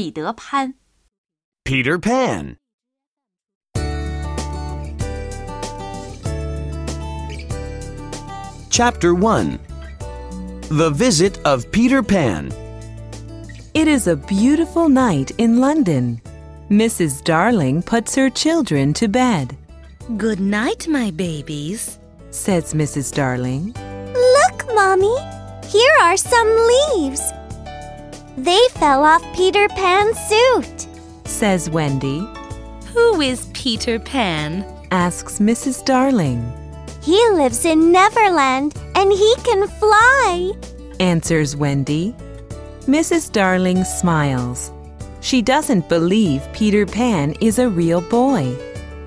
彼得潘。 Peter Pan. Chapter 1 The Visit of Peter Pan. It is a beautiful night in London. Mrs. Darling puts her children to bed, Good night, my babies. says Mrs. Darling. Look, Mommy. Here are some leaves. They fell off Peter Pan's suit. Says Wendy, Who is Peter Pan? asks Mrs. Darling, He lives in Neverland and he can fly. answers Wendy. Mrs. Darling smiles. She doesn't believe Peter Pan is a real boy.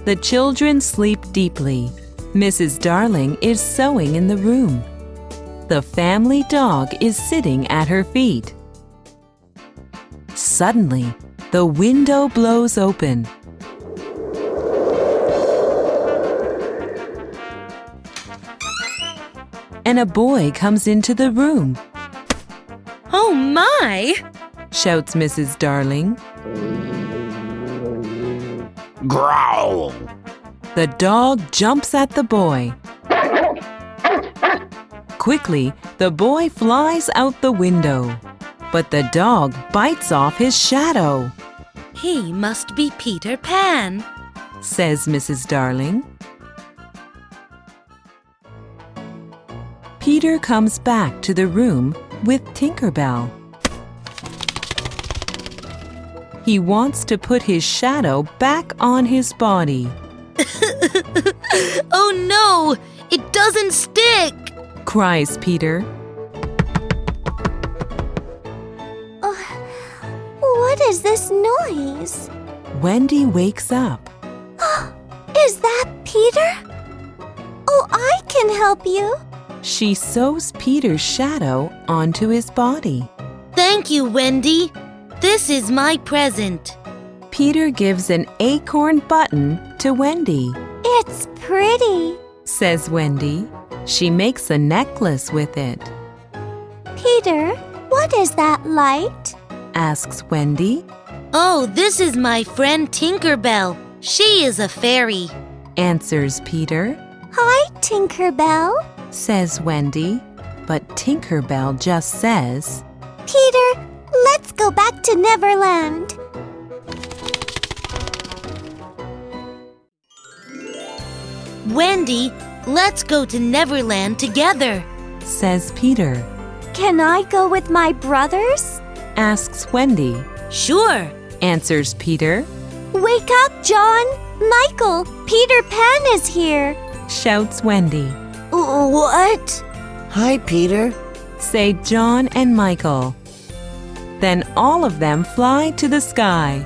The children sleep deeply. Mrs. Darling is sewing in the room. The family dog is sitting at her feet. Suddenly, the window blows open. And a boy comes into the room, Oh my! shouts Mrs. Darling. Growl. The dog jumps at the boy. Quickly, the boy flies out the window. But the dog bites off his shadow, He must be Peter Pan. says Mrs. Darling. Peter comes back to the room with Tinkerbell. He wants to put his shadow back on his body. Oh no! It doesn't stick! cries Peter. Is this noise? Wendy wakes up. Is that Peter? Oh, I can help you. She sews Peter's shadow onto his body. Thank you, Wendy. This is my present. Peter gives an acorn button to Wendy, It's pretty. says Wendy. She makes a necklace with it, Peter, what is that light? Asks Wendy, Oh, this is my friend Tinkerbell. She is a fairy. answers Peter, Hi, Tinkerbell. says Wendy. But Tinkerbell just says, Peter, let's go back to Neverland. Wendy, let's go to Neverland together. says Peter, Can I go with my brothers? Asks Wendy, Sure. answers Peter, Wake up, John. Michael, Peter Pan is here. shouts Wendy. What? Hi, Peter. say John and Michael. Then all of them fly to the sky.